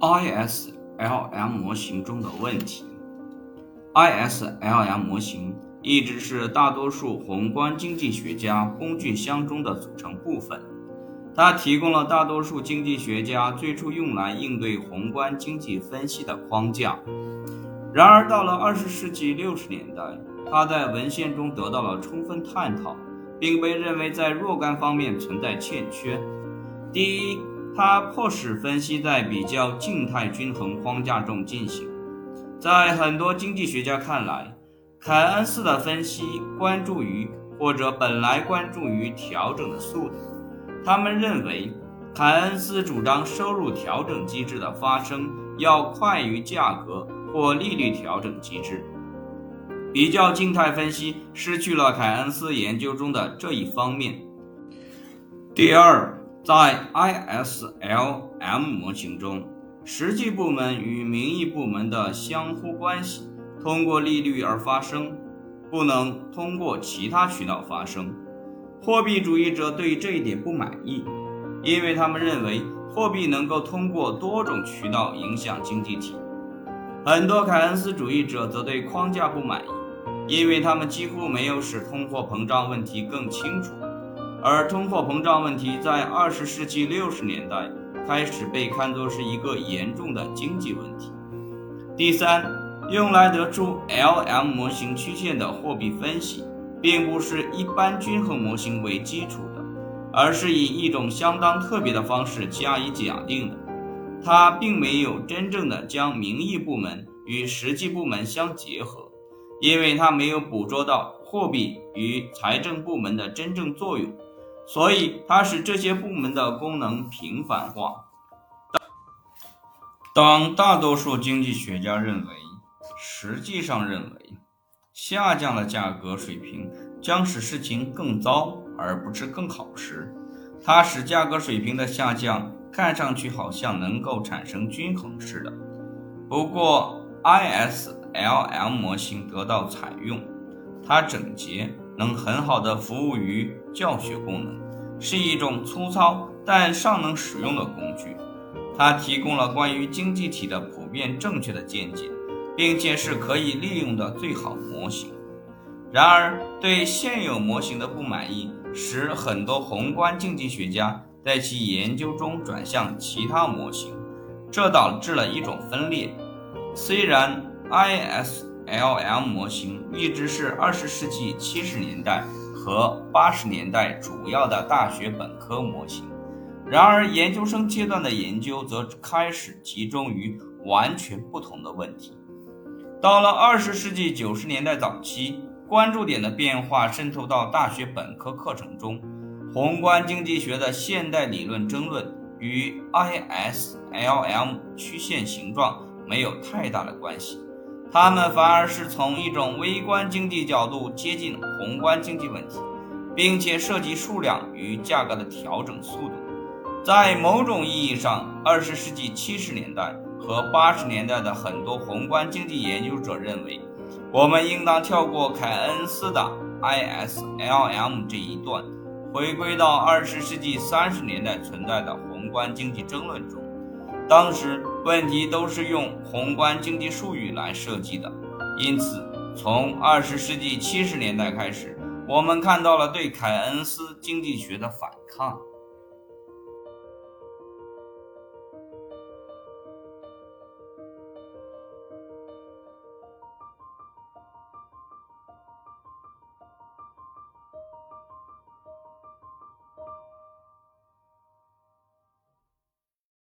ISLM 模型中的问题。ISLM 模型一直是大多数宏观经济学家工具箱中的组成部分，它提供了大多数经济学家最初用来应对宏观经济分析的框架。然而，到了二十世纪六十年代，它在文献中得到了充分探讨，并被认为在若干方面存在欠缺。第一，它迫使分析在比较静态均衡框架中进行。在很多经济学家看来，凯恩斯的分析关注于或者本来关注于调整的速度。他们认为，凯恩斯主张收入调整机制的发生要快于价格或利率调整机制。比较静态分析失去了凯恩斯研究中的这一方面。第二。在 ISLM 模型中，实际部门与名义部门的相互关系通过利率而发生，不能通过其他渠道发生。货币主义者对这一点不满意，因为他们认为货币能够通过多种渠道影响经济体。很多凯恩斯主义者则对框架不满意，因为他们几乎没有使通货膨胀问题更清楚。而通货膨胀问题在二十世纪六十年代开始被看作是一个严重的经济问题。第三，用来得出 LM 模型曲线的货币分析，并不是一般均衡模型为基础的，而是以一种相当特别的方式加以假定的。它并没有真正的将名义部门与实际部门相结合，因为它没有捕捉到货币与财政部门的真正作用。所以，它使这些部门的功能平凡化。当大多数经济学家认为，实际上认为，下降的价格水平将使事情更糟而不是更好时，它使价格水平的下降看上去好像能够产生均衡似的。不过，ISLM 模型得到采用，它整洁。能很好的服务于教学功能，是一种粗糙但尚能使用的工具。它提供了关于经济体的普遍正确的见解，并且是可以利用的最好模型。然而，对现有模型的不满意，使很多宏观经济学家在其研究中转向其他模型，这导致了一种分裂。虽然 IS。LM 模型一直是二十世纪七十年代和八十年代主要的大学本科模型，然而研究生阶段的研究则开始集中于完全不同的问题。到了二十世纪九十年代早期，关注点的变化渗透到大学本科课程中，宏观经济学的现代理论争论与 ISLM 曲线形状没有太大的关系。他们反而是从一种微观经济角度接近宏观经济问题，并且涉及数量与价格的调整速度。在某种意义上，二十世纪七十年代和八十年代的很多宏观经济研究者认为，我们应当跳过凯恩斯的 ISLM 这一段，回归到二十世纪三十年代存在的宏观经济争论中。当时问题都是用宏观经济术语来设计的，因此从二十世纪七十年代开始，我们看到了对凯恩斯经济学的反抗。